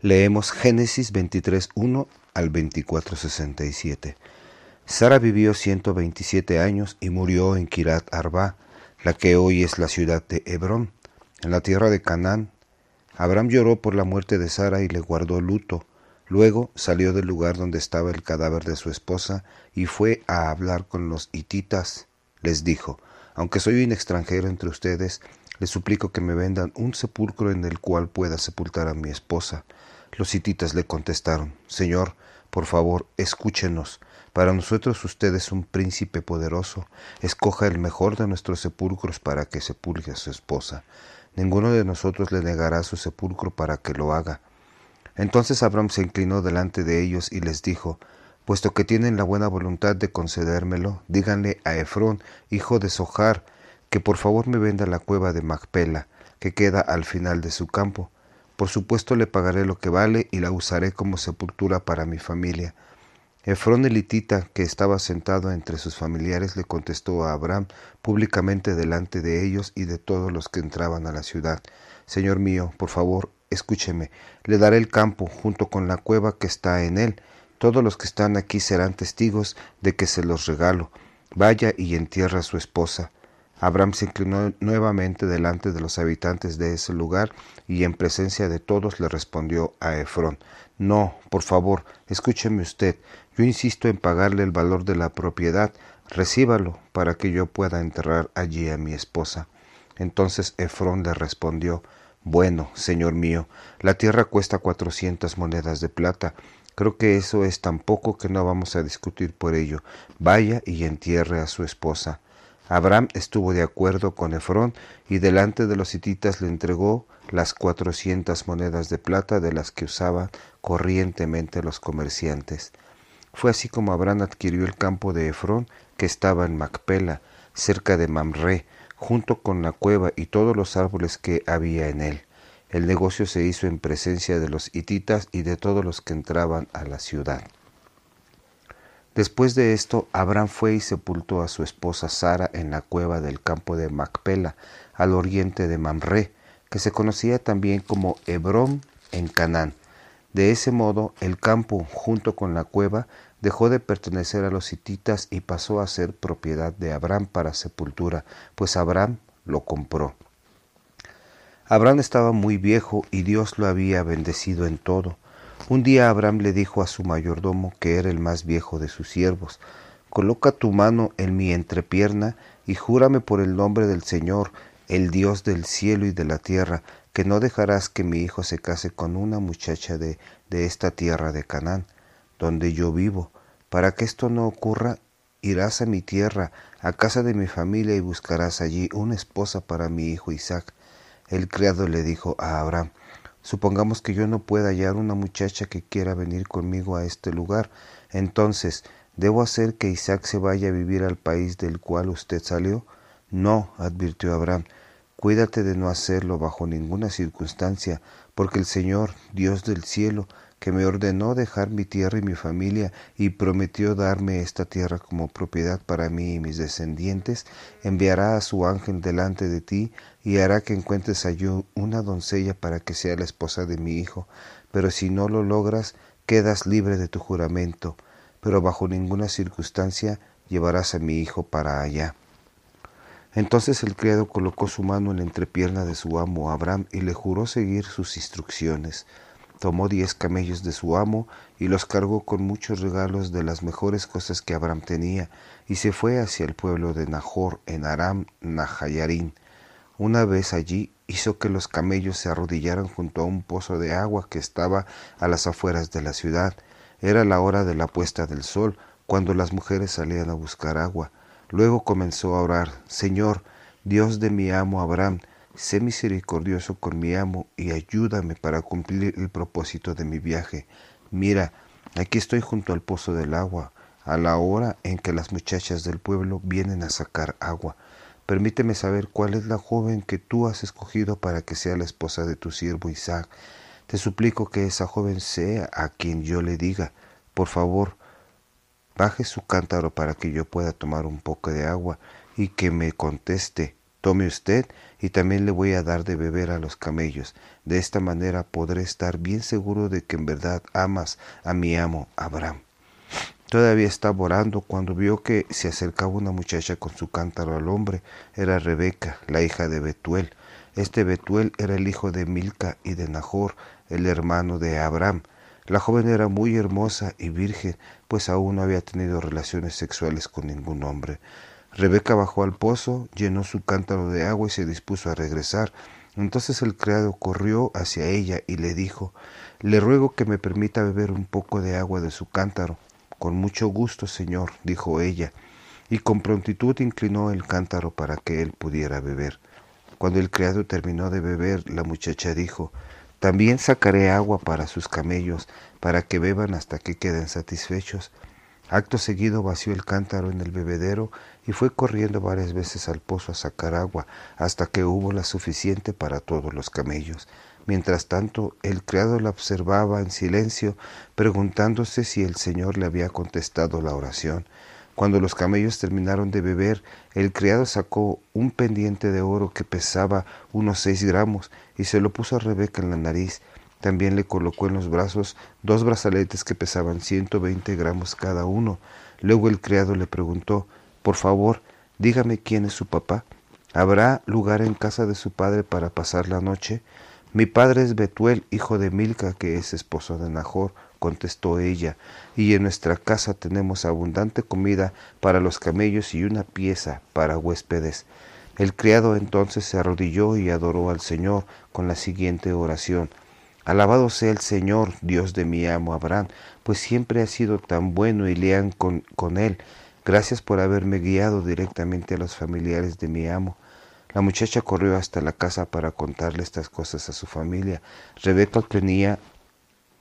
Leemos Génesis 23.1 al 24.67. Sara vivió 127 años y murió en Kirat Arba, la que hoy es la ciudad de Hebrón, en la tierra de Canaán. Abraham lloró por la muerte de Sara y le guardó luto. Luego salió del lugar donde estaba el cadáver de su esposa y fue a hablar con los hititas. Les dijo, aunque soy un extranjero entre ustedes, les suplico que me vendan un sepulcro en el cual pueda sepultar a mi esposa. Los hititas le contestaron, Señor, por favor, escúchenos. Para nosotros usted es un príncipe poderoso. Escoja el mejor de nuestros sepulcros para que sepulgue a su esposa. Ninguno de nosotros le negará su sepulcro para que lo haga. Entonces Abraham se inclinó delante de ellos y les dijo, Puesto que tienen la buena voluntad de concedérmelo, díganle a Efrón, hijo de Sojar, que por favor me venda la cueva de Macpela, que queda al final de su campo, por supuesto le pagaré lo que vale y la usaré como sepultura para mi familia. Efrón elitita, que estaba sentado entre sus familiares, le contestó a Abraham públicamente delante de ellos y de todos los que entraban a la ciudad. Señor mío, por favor, escúcheme. Le daré el campo junto con la cueva que está en él. Todos los que están aquí serán testigos de que se los regalo. Vaya y entierra a su esposa. Abraham se inclinó nuevamente delante de los habitantes de ese lugar y en presencia de todos le respondió a Efrón, No, por favor, escúcheme usted, yo insisto en pagarle el valor de la propiedad, recíbalo para que yo pueda enterrar allí a mi esposa. Entonces Efrón le respondió, Bueno, señor mío, la tierra cuesta cuatrocientas monedas de plata, Creo que eso es tan poco que no vamos a discutir por ello. Vaya y entierre a su esposa. Abraham estuvo de acuerdo con Efrón y delante de los hititas le entregó las cuatrocientas monedas de plata de las que usaban corrientemente los comerciantes. Fue así como Abraham adquirió el campo de Efrón que estaba en Macpela, cerca de Mamre, junto con la cueva y todos los árboles que había en él. El negocio se hizo en presencia de los hititas y de todos los que entraban a la ciudad. Después de esto, Abraham fue y sepultó a su esposa Sara en la cueva del campo de Macpela, al oriente de Mamre, que se conocía también como Hebrón en Canaán. De ese modo, el campo, junto con la cueva, dejó de pertenecer a los hititas y pasó a ser propiedad de Abraham para sepultura, pues Abraham lo compró. Abraham estaba muy viejo y Dios lo había bendecido en todo. Un día Abraham le dijo a su mayordomo, que era el más viejo de sus siervos, Coloca tu mano en mi entrepierna y júrame por el nombre del Señor, el Dios del cielo y de la tierra, que no dejarás que mi hijo se case con una muchacha de, esta tierra de Canaán, donde yo vivo. Para que esto no ocurra, irás a mi tierra, a casa de mi familia, y buscarás allí una esposa para mi hijo Isaac. El criado le dijo a Abraham, Supongamos que yo no pueda hallar una muchacha que quiera venir conmigo a este lugar. Entonces, ¿debo hacer que Isaac se vaya a vivir al país del cual usted salió? No, advirtió Abraham. Cuídate de no hacerlo bajo ninguna circunstancia, porque el Señor, Dios del cielo, que me ordenó dejar mi tierra y mi familia y prometió darme esta tierra como propiedad para mí y mis descendientes, enviará a su ángel delante de ti y hará que encuentres allí una doncella para que sea la esposa de mi hijo. Pero si no lo logras, quedas libre de tu juramento, pero bajo ninguna circunstancia llevarás a mi hijo para allá. Entonces el criado colocó su mano en la entrepierna de su amo Abraham y le juró seguir sus instrucciones tomó diez camellos de su amo y los cargó con muchos regalos de las mejores cosas que Abraham tenía, y se fue hacia el pueblo de Nahor en Aram Nahayarín. Una vez allí hizo que los camellos se arrodillaran junto a un pozo de agua que estaba a las afueras de la ciudad. Era la hora de la puesta del sol, cuando las mujeres salían a buscar agua. Luego comenzó a orar, Señor, Dios de mi amo Abraham, Sé misericordioso con mi amo y ayúdame para cumplir el propósito de mi viaje. Mira, aquí estoy junto al pozo del agua, a la hora en que las muchachas del pueblo vienen a sacar agua. Permíteme saber cuál es la joven que tú has escogido para que sea la esposa de tu siervo Isaac. Te suplico que esa joven sea a quien yo le diga, por favor, baje su cántaro para que yo pueda tomar un poco de agua y que me conteste Tome usted y también le voy a dar de beber a los camellos. De esta manera podré estar bien seguro de que en verdad amas a mi amo Abraham. Todavía estaba orando cuando vio que se acercaba una muchacha con su cántaro al hombre. Era Rebeca, la hija de Betuel. Este Betuel era el hijo de Milca y de Nahor, el hermano de Abraham. La joven era muy hermosa y virgen, pues aún no había tenido relaciones sexuales con ningún hombre. Rebeca bajó al pozo, llenó su cántaro de agua y se dispuso a regresar. Entonces el criado corrió hacia ella y le dijo, Le ruego que me permita beber un poco de agua de su cántaro. Con mucho gusto, señor, dijo ella, y con prontitud inclinó el cántaro para que él pudiera beber. Cuando el criado terminó de beber, la muchacha dijo, También sacaré agua para sus camellos, para que beban hasta que queden satisfechos. Acto seguido vació el cántaro en el bebedero y fue corriendo varias veces al pozo a sacar agua, hasta que hubo la suficiente para todos los camellos. Mientras tanto, el criado la observaba en silencio, preguntándose si el Señor le había contestado la oración. Cuando los camellos terminaron de beber, el criado sacó un pendiente de oro que pesaba unos seis gramos y se lo puso a Rebeca en la nariz. También le colocó en los brazos dos brazaletes que pesaban ciento veinte gramos cada uno. Luego el criado le preguntó, Por favor, dígame quién es su papá. ¿Habrá lugar en casa de su padre para pasar la noche? Mi padre es Betuel, hijo de Milca, que es esposo de Nahor, contestó ella, y en nuestra casa tenemos abundante comida para los camellos y una pieza para huéspedes. El criado entonces se arrodilló y adoró al Señor con la siguiente oración. Alabado sea el Señor, Dios de mi amo Abraham, pues siempre ha sido tan bueno y lean con, con él. Gracias por haberme guiado directamente a los familiares de mi amo. La muchacha corrió hasta la casa para contarle estas cosas a su familia. Rebeca tenía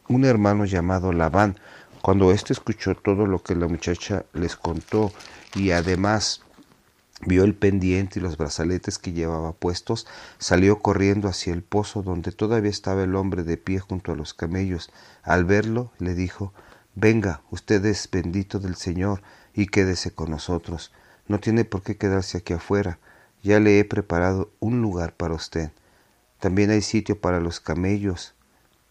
un hermano llamado Labán. Cuando éste escuchó todo lo que la muchacha les contó y además vio el pendiente y los brazaletes que llevaba puestos, salió corriendo hacia el pozo donde todavía estaba el hombre de pie junto a los camellos. Al verlo, le dijo, Venga, usted es bendito del Señor, y quédese con nosotros. No tiene por qué quedarse aquí afuera. Ya le he preparado un lugar para usted. También hay sitio para los camellos.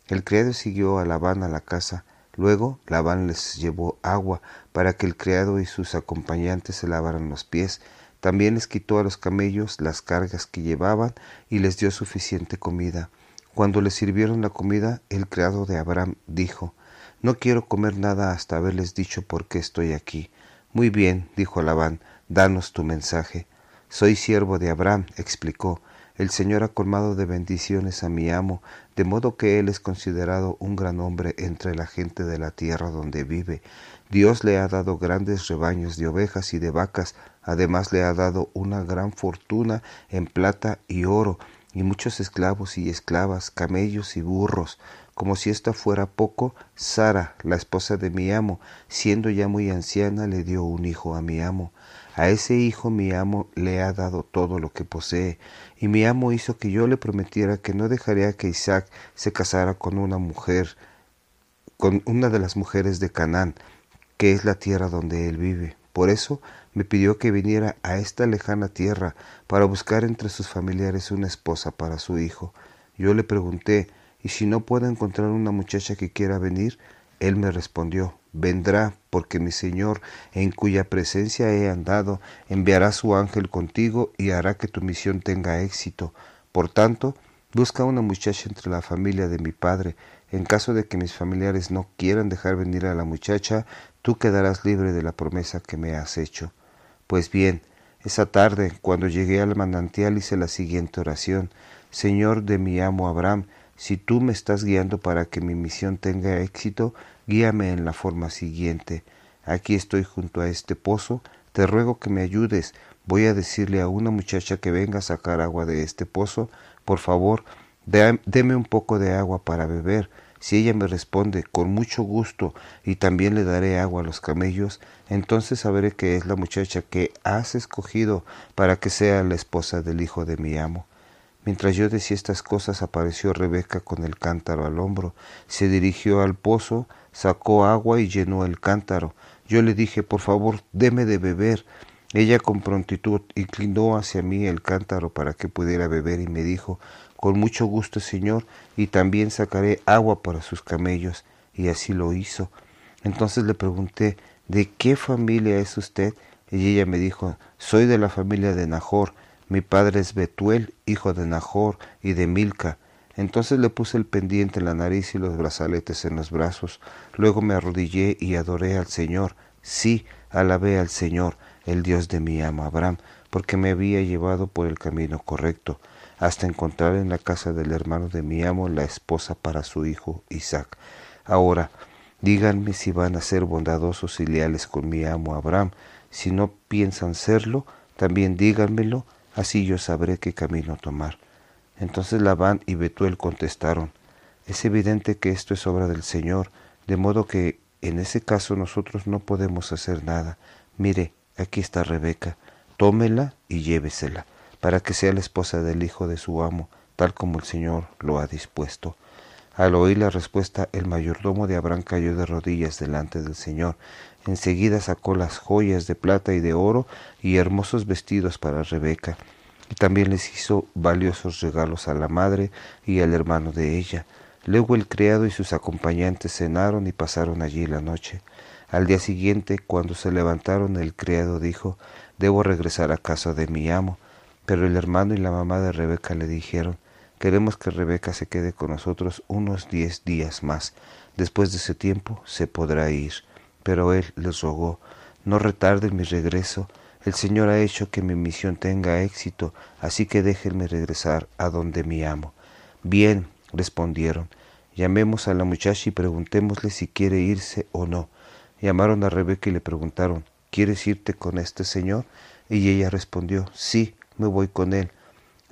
El criado siguió a Labán a la casa. Luego Labán les llevó agua para que el criado y sus acompañantes se lavaran los pies. También les quitó a los camellos las cargas que llevaban y les dio suficiente comida. Cuando les sirvieron la comida, el criado de Abraham dijo, No quiero comer nada hasta haberles dicho por qué estoy aquí. Muy bien, dijo Labán, danos tu mensaje. Soy siervo de Abraham, explicó. El Señor ha colmado de bendiciones a mi amo, de modo que él es considerado un gran hombre entre la gente de la tierra donde vive. Dios le ha dado grandes rebaños de ovejas y de vacas, además le ha dado una gran fortuna en plata y oro, y muchos esclavos y esclavas, camellos y burros. Como si esto fuera poco, Sara, la esposa de mi amo, siendo ya muy anciana, le dio un hijo a mi amo. A ese hijo mi amo le ha dado todo lo que posee, y mi amo hizo que yo le prometiera que no dejaría que Isaac se casara con una mujer, con una de las mujeres de Canaán, que es la tierra donde él vive. Por eso me pidió que viniera a esta lejana tierra para buscar entre sus familiares una esposa para su hijo. Yo le pregunté, ¿y si no puedo encontrar una muchacha que quiera venir? Él me respondió, vendrá, porque mi Señor, en cuya presencia he andado, enviará su ángel contigo y hará que tu misión tenga éxito. Por tanto, busca una muchacha entre la familia de mi padre. En caso de que mis familiares no quieran dejar venir a la muchacha, tú quedarás libre de la promesa que me has hecho. Pues bien, esa tarde, cuando llegué al manantial, hice la siguiente oración. Señor de mi amo Abraham, si tú me estás guiando para que mi misión tenga éxito, guíame en la forma siguiente. Aquí estoy junto a este pozo, te ruego que me ayudes. Voy a decirle a una muchacha que venga a sacar agua de este pozo. Por favor, deme un poco de agua para beber. Si ella me responde con mucho gusto y también le daré agua a los camellos, entonces sabré que es la muchacha que has escogido para que sea la esposa del hijo de mi amo. Mientras yo decía estas cosas apareció Rebeca con el cántaro al hombro, se dirigió al pozo, sacó agua y llenó el cántaro. Yo le dije, por favor, deme de beber. Ella con prontitud inclinó hacia mí el cántaro para que pudiera beber y me dijo, con mucho gusto, Señor, y también sacaré agua para sus camellos. Y así lo hizo. Entonces le pregunté, ¿de qué familia es usted? Y ella me dijo, soy de la familia de Nahor. Mi padre es Betuel, hijo de Nahor y de Milca. Entonces le puse el pendiente en la nariz y los brazaletes en los brazos. Luego me arrodillé y adoré al Señor. Sí, alabé al Señor, el Dios de mi amo Abraham, porque me había llevado por el camino correcto, hasta encontrar en la casa del hermano de mi amo la esposa para su hijo Isaac. Ahora, díganme si van a ser bondadosos y leales con mi amo Abraham. Si no piensan serlo, también díganmelo, así yo sabré qué camino tomar. Entonces Labán y Betuel contestaron, es evidente que esto es obra del Señor, de modo que en ese caso nosotros no podemos hacer nada. Mire, aquí está Rebeca, tómela y llévesela, para que sea la esposa del hijo de su amo, tal como el Señor lo ha dispuesto. Al oír la respuesta, el mayordomo de Abraham cayó de rodillas delante del Señor. Enseguida sacó las joyas de plata y de oro y hermosos vestidos para Rebeca. Y también les hizo valiosos regalos a la madre y al hermano de ella. Luego el criado y sus acompañantes cenaron y pasaron allí la noche. Al día siguiente, cuando se levantaron, el criado dijo, Debo regresar a casa de mi amo. Pero el hermano y la mamá de Rebeca le dijeron, Queremos que Rebeca se quede con nosotros unos diez días más. Después de ese tiempo se podrá ir. Pero él les rogó, no retarden mi regreso. El Señor ha hecho que mi misión tenga éxito, así que déjenme regresar a donde mi amo. Bien, respondieron, llamemos a la muchacha y preguntémosle si quiere irse o no. Llamaron a Rebeca y le preguntaron, ¿quieres irte con este señor? Y ella respondió, sí, me voy con él.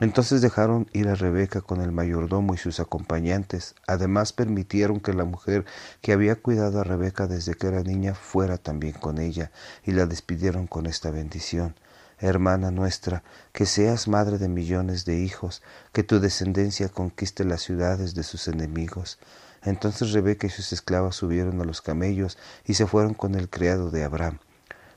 Entonces dejaron ir a Rebeca con el mayordomo y sus acompañantes. Además permitieron que la mujer que había cuidado a Rebeca desde que era niña fuera también con ella, y la despidieron con esta bendición. Hermana nuestra, que seas madre de millones de hijos, que tu descendencia conquiste las ciudades de sus enemigos. Entonces Rebeca y sus esclavas subieron a los camellos y se fueron con el criado de Abraham.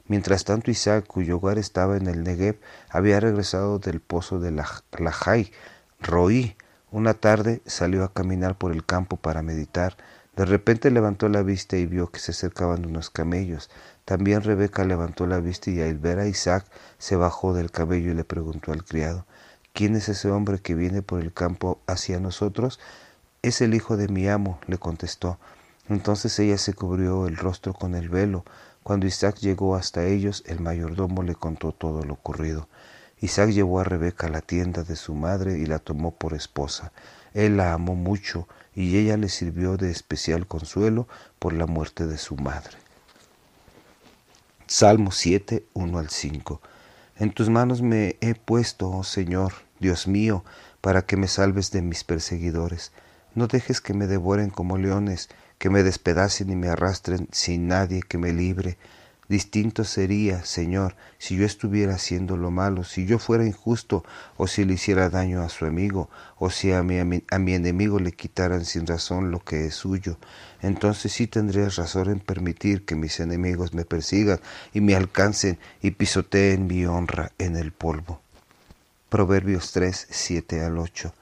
Mientras tanto Isaac, cuyo hogar estaba en el Negev, había regresado del pozo de Lajai, Roí. Una tarde salió a caminar por el campo para meditar. De repente levantó la vista y vio que se acercaban unos camellos. También Rebeca levantó la vista y al ver a Isaac se bajó del cabello y le preguntó al criado, ¿quién es ese hombre que viene por el campo hacia nosotros? Es el hijo de mi amo, le contestó. Entonces ella se cubrió el rostro con el velo. Cuando Isaac llegó hasta ellos, el mayordomo le contó todo lo ocurrido. Isaac llevó a Rebeca a la tienda de su madre y la tomó por esposa. Él la amó mucho y ella le sirvió de especial consuelo por la muerte de su madre. Salmo 7, 1 al 5. En tus manos me he puesto, oh Señor, Dios mío, para que me salves de mis perseguidores. No dejes que me devoren como leones, que me despedacen y me arrastren sin nadie que me libre. Distinto sería, Señor, si yo estuviera haciendo lo malo, si yo fuera injusto, o si le hiciera daño a su amigo, o si a mi, a mi, enemigo le quitaran sin razón lo que es suyo. Entonces sí tendrías razón en permitir que mis enemigos me persigan y me alcancen y pisoteen mi honra en el polvo. Proverbios 3, 7 al 8.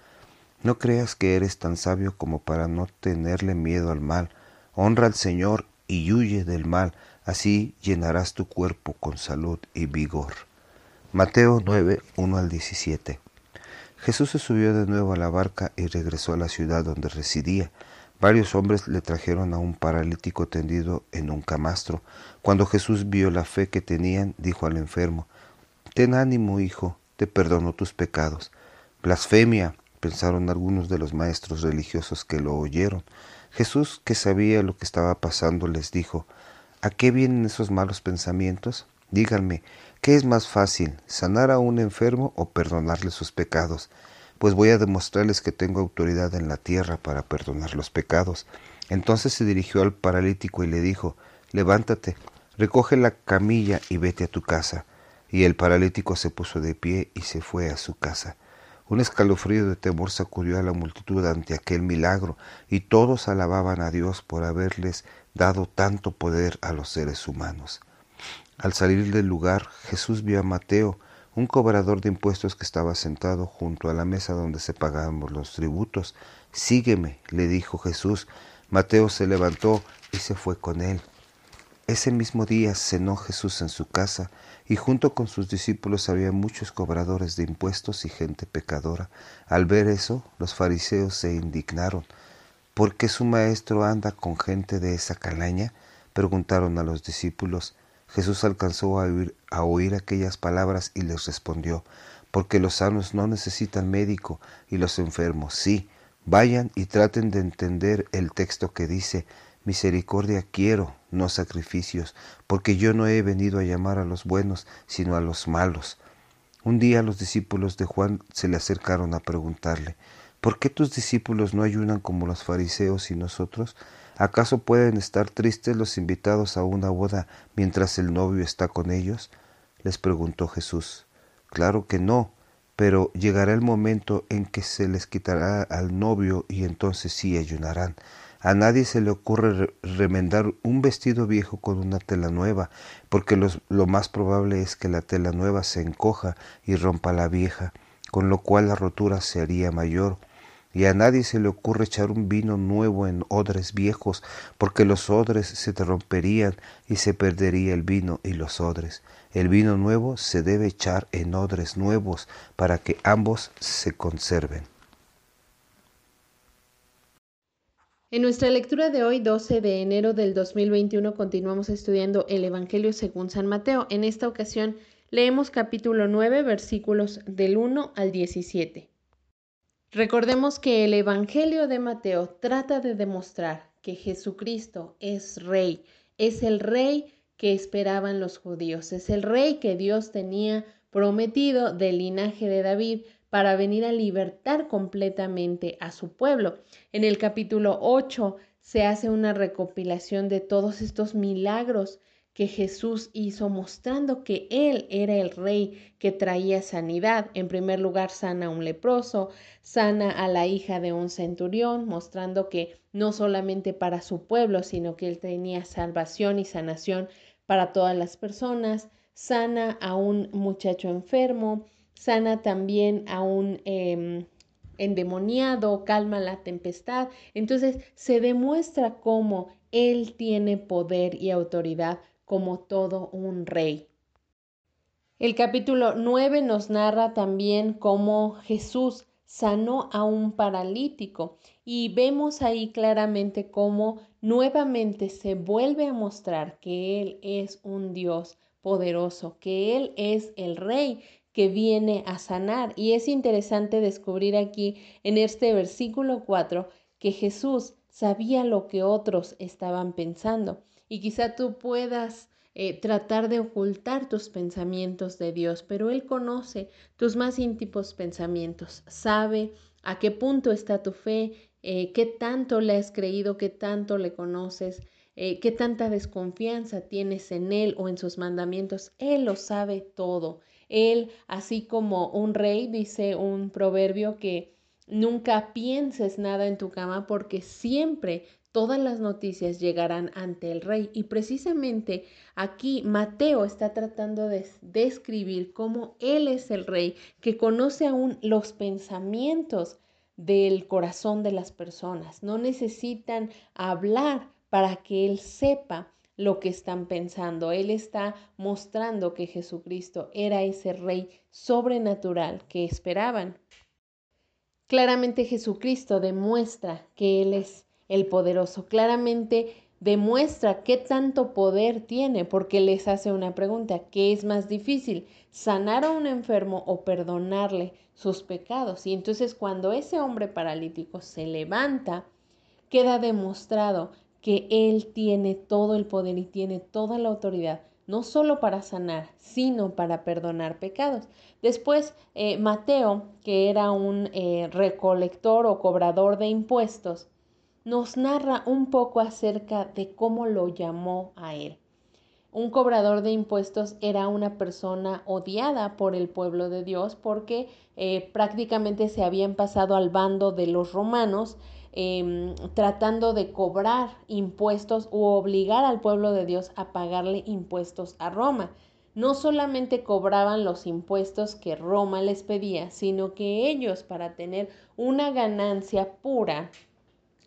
No creas que eres tan sabio como para no tenerle miedo al mal. Honra al Señor y huye del mal, así llenarás tu cuerpo con salud y vigor. Mateo 9, 1 al 17. Jesús se subió de nuevo a la barca y regresó a la ciudad donde residía. Varios hombres le trajeron a un paralítico tendido en un camastro. Cuando Jesús vio la fe que tenían, dijo al enfermo, Ten ánimo, hijo, te perdono tus pecados. Blasfemia, pensaron algunos de los maestros religiosos que lo oyeron. Jesús, que sabía lo que estaba pasando, les dijo, ¿A qué vienen esos malos pensamientos? Díganme, ¿qué es más fácil, sanar a un enfermo o perdonarle sus pecados? Pues voy a demostrarles que tengo autoridad en la tierra para perdonar los pecados. Entonces se dirigió al paralítico y le dijo, Levántate, recoge la camilla y vete a tu casa. Y el paralítico se puso de pie y se fue a su casa. Un escalofrío de temor sacudió a la multitud ante aquel milagro, y todos alababan a Dios por haberles dado tanto poder a los seres humanos. Al salir del lugar, Jesús vio a Mateo, un cobrador de impuestos que estaba sentado junto a la mesa donde se pagaban los tributos. Sígueme, le dijo Jesús. Mateo se levantó y se fue con él. Ese mismo día cenó Jesús en su casa, y junto con sus discípulos había muchos cobradores de impuestos y gente pecadora. Al ver eso, los fariseos se indignaron. ¿Por qué su maestro anda con gente de esa calaña? preguntaron a los discípulos. Jesús alcanzó a oír, a oír aquellas palabras y les respondió, porque los sanos no necesitan médico y los enfermos sí. Vayan y traten de entender el texto que dice, misericordia quiero, no sacrificios, porque yo no he venido a llamar a los buenos, sino a los malos. Un día los discípulos de Juan se le acercaron a preguntarle, ¿por qué tus discípulos no ayunan como los fariseos y nosotros? ¿Acaso pueden estar tristes los invitados a una boda mientras el novio está con ellos? les preguntó Jesús. Claro que no, pero llegará el momento en que se les quitará al novio y entonces sí ayunarán. A nadie se le ocurre remendar un vestido viejo con una tela nueva, porque lo más probable es que la tela nueva se encoja y rompa la vieja, con lo cual la rotura se haría mayor y a nadie se le ocurre echar un vino nuevo en odres viejos, porque los odres se te romperían y se perdería el vino y los odres. El vino nuevo se debe echar en odres nuevos para que ambos se conserven. En nuestra lectura de hoy, 12 de enero del 2021, continuamos estudiando el Evangelio según San Mateo. En esta ocasión leemos capítulo 9, versículos del 1 al 17. Recordemos que el Evangelio de Mateo trata de demostrar que Jesucristo es rey, es el rey que esperaban los judíos, es el rey que Dios tenía prometido del linaje de David para venir a libertar completamente a su pueblo. En el capítulo 8 se hace una recopilación de todos estos milagros que Jesús hizo mostrando que Él era el rey que traía sanidad. En primer lugar, sana a un leproso, sana a la hija de un centurión, mostrando que no solamente para su pueblo, sino que Él tenía salvación y sanación para todas las personas, sana a un muchacho enfermo, sana también a un... Em, endemoniado, calma la tempestad. Entonces se demuestra cómo Él tiene poder y autoridad como todo un rey. El capítulo 9 nos narra también cómo Jesús sanó a un paralítico y vemos ahí claramente cómo nuevamente se vuelve a mostrar que Él es un Dios poderoso, que Él es el rey que viene a sanar. Y es interesante descubrir aquí en este versículo 4 que Jesús sabía lo que otros estaban pensando y quizá tú puedas eh, tratar de ocultar tus pensamientos de Dios, pero Él conoce tus más íntimos pensamientos, sabe a qué punto está tu fe, eh, qué tanto le has creído, qué tanto le conoces, eh, qué tanta desconfianza tienes en Él o en sus mandamientos. Él lo sabe todo. Él, así como un rey, dice un proverbio que nunca pienses nada en tu cama porque siempre todas las noticias llegarán ante el rey. Y precisamente aquí Mateo está tratando de describir cómo él es el rey, que conoce aún los pensamientos del corazón de las personas. No necesitan hablar para que él sepa lo que están pensando. Él está mostrando que Jesucristo era ese rey sobrenatural que esperaban. Claramente Jesucristo demuestra que Él es el poderoso. Claramente demuestra qué tanto poder tiene porque les hace una pregunta, ¿qué es más difícil? ¿Sanar a un enfermo o perdonarle sus pecados? Y entonces cuando ese hombre paralítico se levanta, queda demostrado que él tiene todo el poder y tiene toda la autoridad, no solo para sanar, sino para perdonar pecados. Después, eh, Mateo, que era un eh, recolector o cobrador de impuestos, nos narra un poco acerca de cómo lo llamó a él. Un cobrador de impuestos era una persona odiada por el pueblo de Dios porque eh, prácticamente se habían pasado al bando de los romanos em, tratando de cobrar impuestos o obligar al pueblo de Dios a pagarle impuestos a Roma. No solamente cobraban los impuestos que Roma les pedía, sino que ellos, para tener una ganancia pura,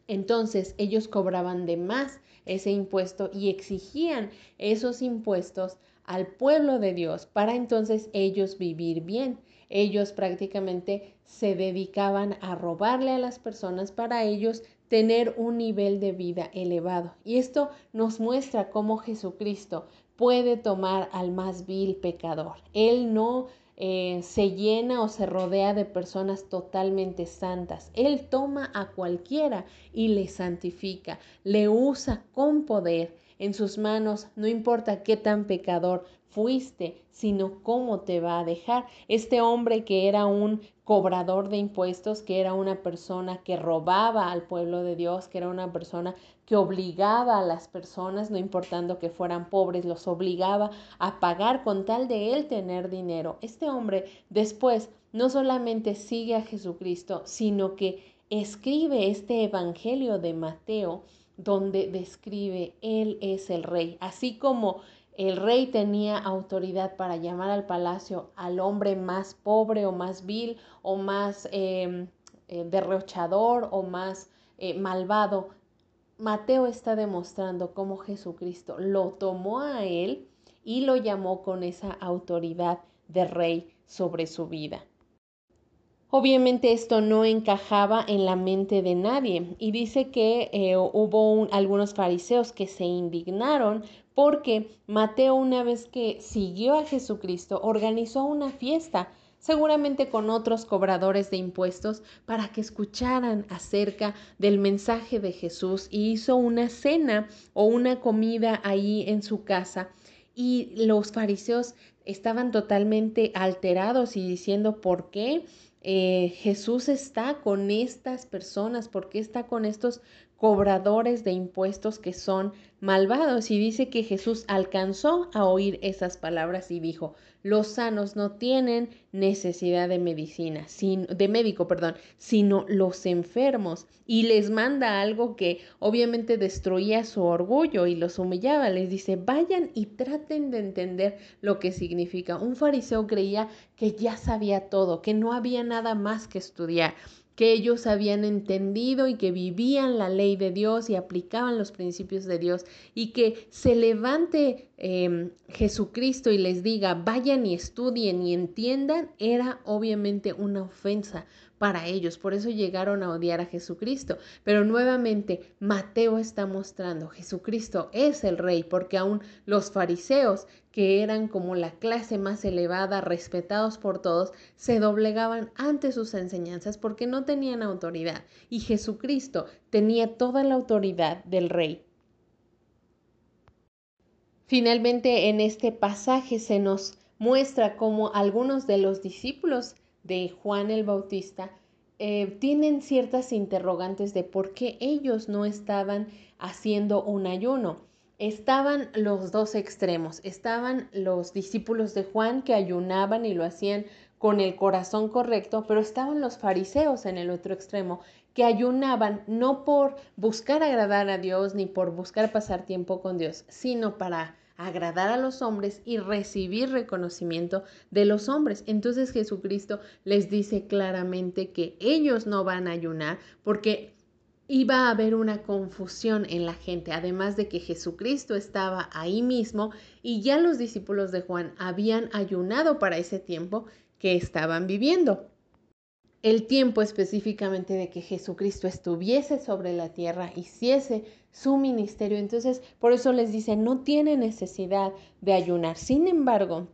entonces ellos cobraban de más ese impuesto y exigían esos impuestos al pueblo de Dios para entonces ellos vivir bien. Ellos prácticamente se dedicaban a robarle a las personas para ellos tener un nivel de vida elevado. Y esto nos muestra cómo Jesucristo puede tomar al más vil pecador. Él no eh, se llena o se rodea de personas totalmente santas. Él toma a cualquiera y le santifica, le usa con poder en sus manos, no importa qué tan pecador fuiste, sino cómo te va a dejar. Este hombre que era un cobrador de impuestos, que era una persona que robaba al pueblo de Dios, que era una persona que obligaba a las personas, no importando que fueran pobres, los obligaba a pagar con tal de él tener dinero. Este hombre después no solamente sigue a Jesucristo, sino que escribe este Evangelio de Mateo, donde describe Él es el rey, así como el rey tenía autoridad para llamar al palacio al hombre más pobre o más vil o más em, eh, derrochador o más eh, malvado. Mateo está demostrando cómo Jesucristo lo tomó a él y lo llamó con esa autoridad de rey sobre su vida. Obviamente esto no encajaba en la mente de nadie y dice que eh, hubo algunos fariseos que se indignaron porque Mateo una vez que siguió a Jesucristo organizó una fiesta seguramente con otros cobradores de impuestos, para que escucharan acerca del mensaje de Jesús y hizo una cena o una comida ahí en su casa. Y los fariseos estaban totalmente alterados y diciendo, ¿por qué? Eh, Jesús está con estas personas, porque está con estos cobradores de impuestos que son malvados. Y dice que Jesús alcanzó a oír esas palabras y dijo, los sanos no tienen necesidad de medicina, sin, de médico, perdón, sino los enfermos. Y les manda algo que obviamente destruía su orgullo y los humillaba. Les dice, vayan y traten de entender lo que significa. Un fariseo creía que ya sabía todo, que no había nada más que estudiar que ellos habían entendido y que vivían la ley de Dios y aplicaban los principios de Dios y que se levante em, Jesucristo y les diga vayan y estudien y entiendan era obviamente una ofensa para ellos. Por eso llegaron a odiar a Jesucristo. Pero nuevamente Mateo está mostrando, Jesucristo es el rey, porque aún los fariseos, que eran como la clase más elevada, respetados por todos, se doblegaban ante sus enseñanzas porque no tenían autoridad. Y Jesucristo tenía toda la autoridad del rey. Finalmente, en este pasaje se nos muestra cómo algunos de los discípulos de Juan el Bautista, eh, tienen ciertas interrogantes de por qué ellos no estaban haciendo un ayuno. Estaban los dos extremos, estaban los discípulos de Juan que ayunaban y lo hacían con el corazón correcto, pero estaban los fariseos en el otro extremo que ayunaban no por buscar agradar a Dios ni por buscar pasar tiempo con Dios, sino para agradar a los hombres y recibir reconocimiento de los hombres. Entonces Jesucristo les dice claramente que ellos no van a ayunar porque iba a haber una confusión en la gente, además de que Jesucristo estaba ahí mismo y ya los discípulos de Juan habían ayunado para ese tiempo que estaban viviendo el tiempo específicamente de que Jesucristo estuviese sobre la tierra, hiciese su ministerio. Entonces, por eso les dice, no tiene necesidad de ayunar. Sin embargo,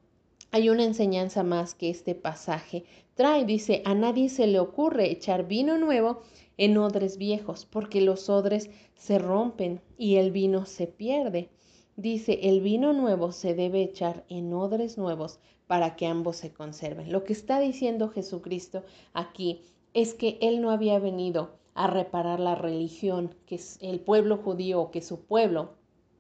hay una enseñanza más que este pasaje trae. Dice, a nadie se le ocurre echar vino nuevo en odres viejos, porque los odres se rompen y el vino se pierde. Dice, el vino nuevo se debe echar en odres nuevos para que ambos se conserven. Lo que está diciendo Jesucristo aquí es que Él no había venido a reparar la religión que el pueblo judío, que su pueblo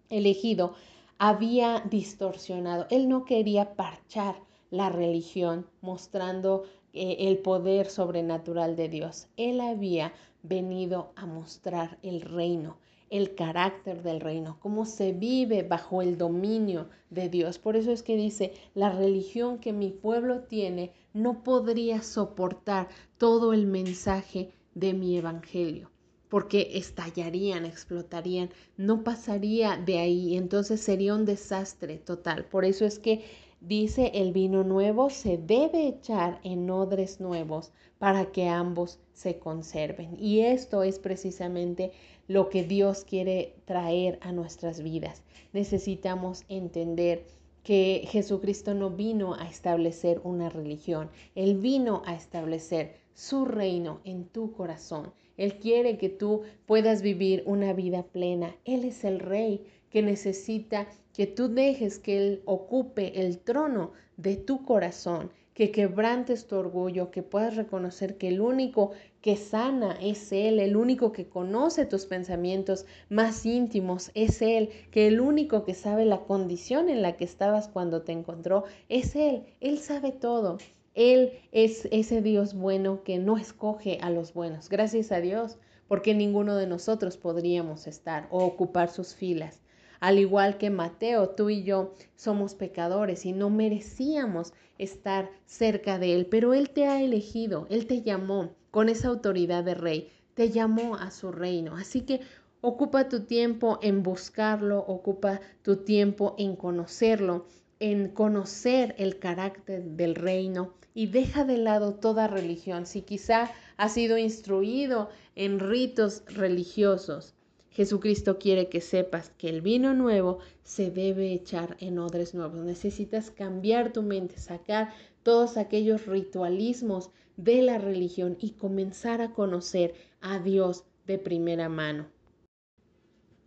elegido había distorsionado. Él no quería parchar la religión mostrando eh, el poder sobrenatural de Dios. Él había venido a mostrar el reino, el carácter del reino, cómo se vive bajo el dominio de Dios. Por eso es que dice, la religión que mi pueblo tiene no podría soportar todo el mensaje de mi evangelio porque estallarían, explotarían, no pasaría de ahí, entonces sería un desastre total. Por eso es que dice el vino nuevo se debe echar en odres nuevos para que ambos se conserven. Y esto es precisamente lo que Dios quiere traer a nuestras vidas. Necesitamos entender que Jesucristo no vino a establecer una religión, Él vino a establecer su reino en tu corazón. Él quiere que tú puedas vivir una vida plena. Él es el rey que necesita que tú dejes que Él ocupe el trono de tu corazón, que quebrantes tu orgullo, que puedas reconocer que el único que sana es Él, el único que conoce tus pensamientos más íntimos es Él, que el único que sabe la condición en la que estabas cuando te encontró es Él, Él sabe todo. Él es ese Dios bueno que no escoge a los buenos. Gracias a Dios, porque ninguno de nosotros podríamos estar o ocupar sus filas. Al igual que Mateo, tú y yo somos pecadores y no merecíamos estar cerca de Él, pero Él te ha elegido, Él te llamó con esa autoridad de rey, te llamó a su reino. Así que ocupa tu tiempo en buscarlo, ocupa tu tiempo en conocerlo, en conocer el carácter del reino y deja de lado toda religión. Si quizá has sido instruido en ritos religiosos, Jesucristo quiere que sepas que el vino nuevo se debe echar en odres nuevos. Necesitas cambiar tu mente, sacar todos aquellos ritualismos de la religión y comenzar a conocer a Dios de primera mano.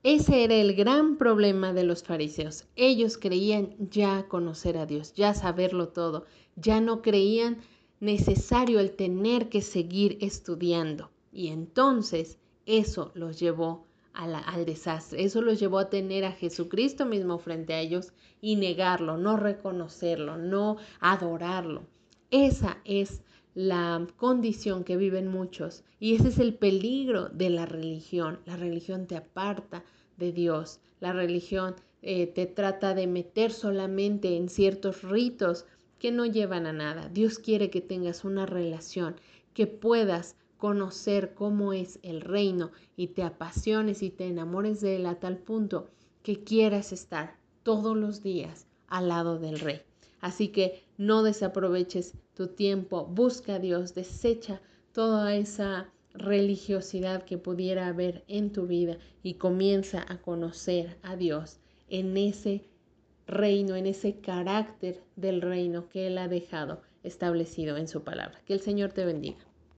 Ese era el gran problema de los fariseos. Ellos creían ya conocer a Dios, ya saberlo todo, ya no creían necesario el tener que seguir estudiando. Y entonces eso los llevó al desastre, eso los llevó a tener a Jesucristo mismo frente a ellos y negarlo, no reconocerlo, no adorarlo. Esa es la condición que viven muchos y ese es el peligro de la religión. La religión te aparta de Dios. La religión eh, te trata de meter solamente en ciertos ritos que no llevan a nada. Dios quiere que tengas una relación, que puedas conocer cómo es el reino y te apasiones y te enamores de él a tal punto que quieras estar todos los días al lado del rey. Así que no desaproveches tu tiempo, busca a Dios, desecha toda esa religiosidad que pudiera haber en tu vida y comienza a conocer a Dios en ese reino, en ese carácter del reino que Él ha dejado establecido en su palabra. Que el Señor te bendiga.